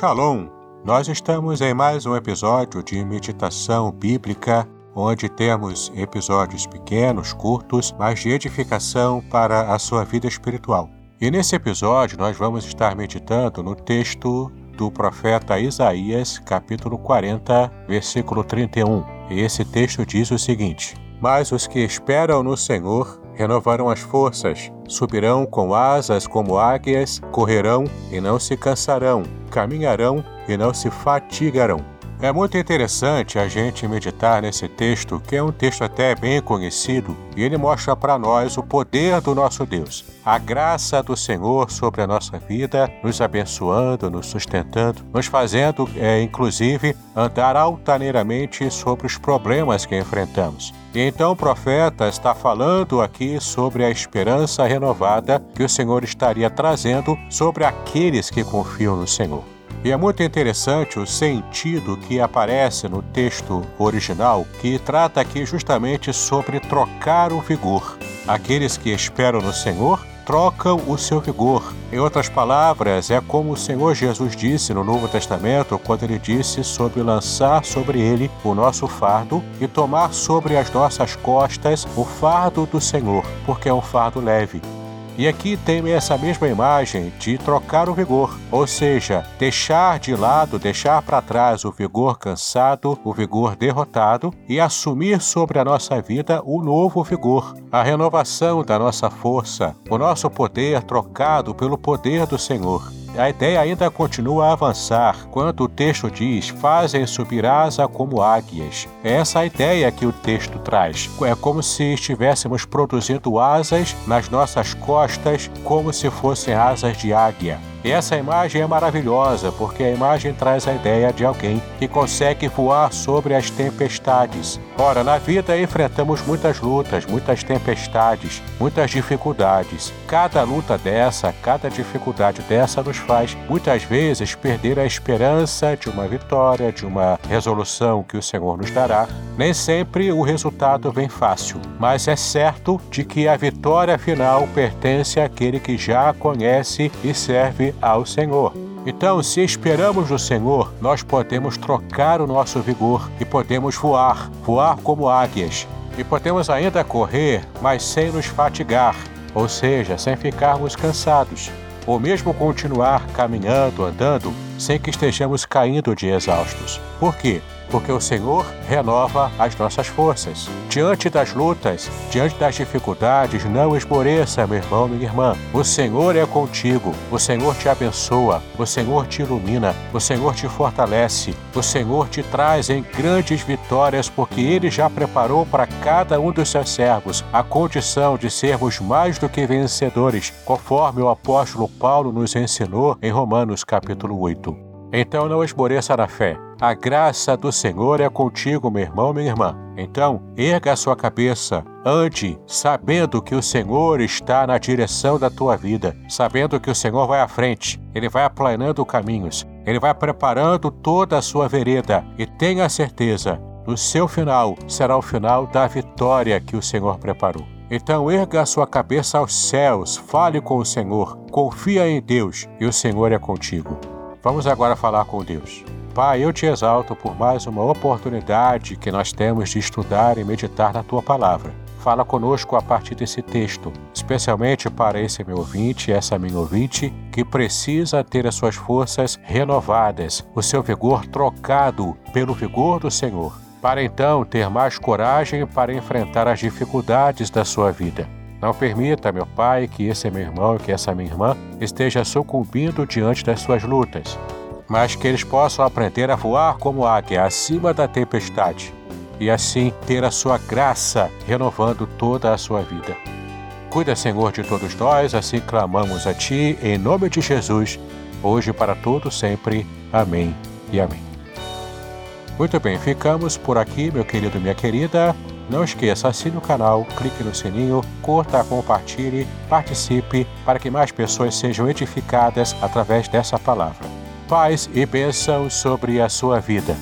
Shalom! Nós estamos em mais um episódio de meditação bíblica, onde temos episódios pequenos, curtos, mas de edificação para a sua vida espiritual. E nesse episódio nós vamos estar meditando no texto do profeta Isaías, capítulo 40, versículo 31. E esse texto diz o seguinte: Mas os que esperam no Senhor renovarão as forças, subirão com asas como águias, correrão e não se cansarão, caminharão e não se fatigarão. É muito interessante a gente meditar nesse texto, que é um texto até bem conhecido, e ele mostra para nós o poder do nosso Deus, a graça do Senhor sobre a nossa vida, nos abençoando, nos sustentando, nos fazendo, é, inclusive, andar altaneiramente sobre os problemas que enfrentamos. E então o profeta está falando aqui sobre a esperança renovada que o Senhor estaria trazendo sobre aqueles que confiam no Senhor. E é muito interessante o sentido que aparece no texto original, que trata aqui justamente sobre trocar o vigor. Aqueles que esperam no Senhor trocam o seu vigor. Em outras palavras, é como o Senhor Jesus disse no Novo Testamento, quando ele disse sobre lançar sobre ele o nosso fardo e tomar sobre as nossas costas o fardo do Senhor, porque é um fardo leve. E aqui tem essa mesma imagem de trocar o vigor, ou seja, deixar de lado, deixar para trás o vigor cansado, o vigor derrotado e assumir sobre a nossa vida o novo vigor, a renovação da nossa força, o nosso poder trocado pelo poder do Senhor a ideia ainda continua a avançar quando o texto diz: fazem subir asa como águias. É essa a ideia que o texto traz. É como se estivéssemos produzindo asas nas nossas costas, como se fossem asas de águia. E essa imagem é maravilhosa porque a imagem traz a ideia de alguém que consegue voar sobre as tempestades. Ora, na vida enfrentamos muitas lutas, muitas tempestades, muitas dificuldades. Cada luta dessa, cada dificuldade dessa nos faz muitas vezes perder a esperança de uma vitória, de uma resolução que o Senhor nos dará. Nem sempre o resultado vem fácil, mas é certo de que a vitória final pertence àquele que já conhece e serve ao Senhor. Então, se esperamos no Senhor, nós podemos trocar o nosso vigor e podemos voar, voar como águias. E podemos ainda correr, mas sem nos fatigar, ou seja, sem ficarmos cansados, ou mesmo continuar caminhando, andando, sem que estejamos caindo de exaustos. Por quê? Porque o Senhor renova as nossas forças. Diante das lutas, diante das dificuldades, não esmoreça, meu irmão, minha irmã. O Senhor é contigo, o Senhor te abençoa, o Senhor te ilumina, o Senhor te fortalece, o Senhor te traz em grandes vitórias, porque Ele já preparou para cada um dos seus servos a condição de sermos mais do que vencedores, conforme o apóstolo Paulo nos ensinou em Romanos capítulo 8. Então não esmoreça na fé. A graça do Senhor é contigo, meu irmão, minha irmã. Então, erga a sua cabeça, ande, sabendo que o Senhor está na direção da tua vida, sabendo que o Senhor vai à frente, ele vai aplanando caminhos, ele vai preparando toda a sua vereda e tenha certeza, no seu final será o final da vitória que o Senhor preparou. Então erga a sua cabeça aos céus, fale com o Senhor, confia em Deus e o Senhor é contigo. Vamos agora falar com Deus. Pai, eu te exalto por mais uma oportunidade que nós temos de estudar e meditar na tua palavra. Fala conosco a partir desse texto, especialmente para esse meu ouvinte, essa minha ouvinte, que precisa ter as suas forças renovadas, o seu vigor trocado pelo vigor do Senhor, para então ter mais coragem para enfrentar as dificuldades da sua vida. Não permita, meu Pai, que esse meu irmão que essa minha irmã esteja sucumbindo diante das suas lutas, mas que eles possam aprender a voar como águia acima da tempestade e assim ter a sua graça renovando toda a sua vida. Cuida, Senhor, de todos nós, assim clamamos a Ti, em nome de Jesus, hoje para todo sempre. Amém e amém. Muito bem, ficamos por aqui, meu querido e minha querida. Não esqueça, assine o canal, clique no sininho, curta, compartilhe, participe para que mais pessoas sejam edificadas através dessa palavra. Paz e bênção sobre a sua vida.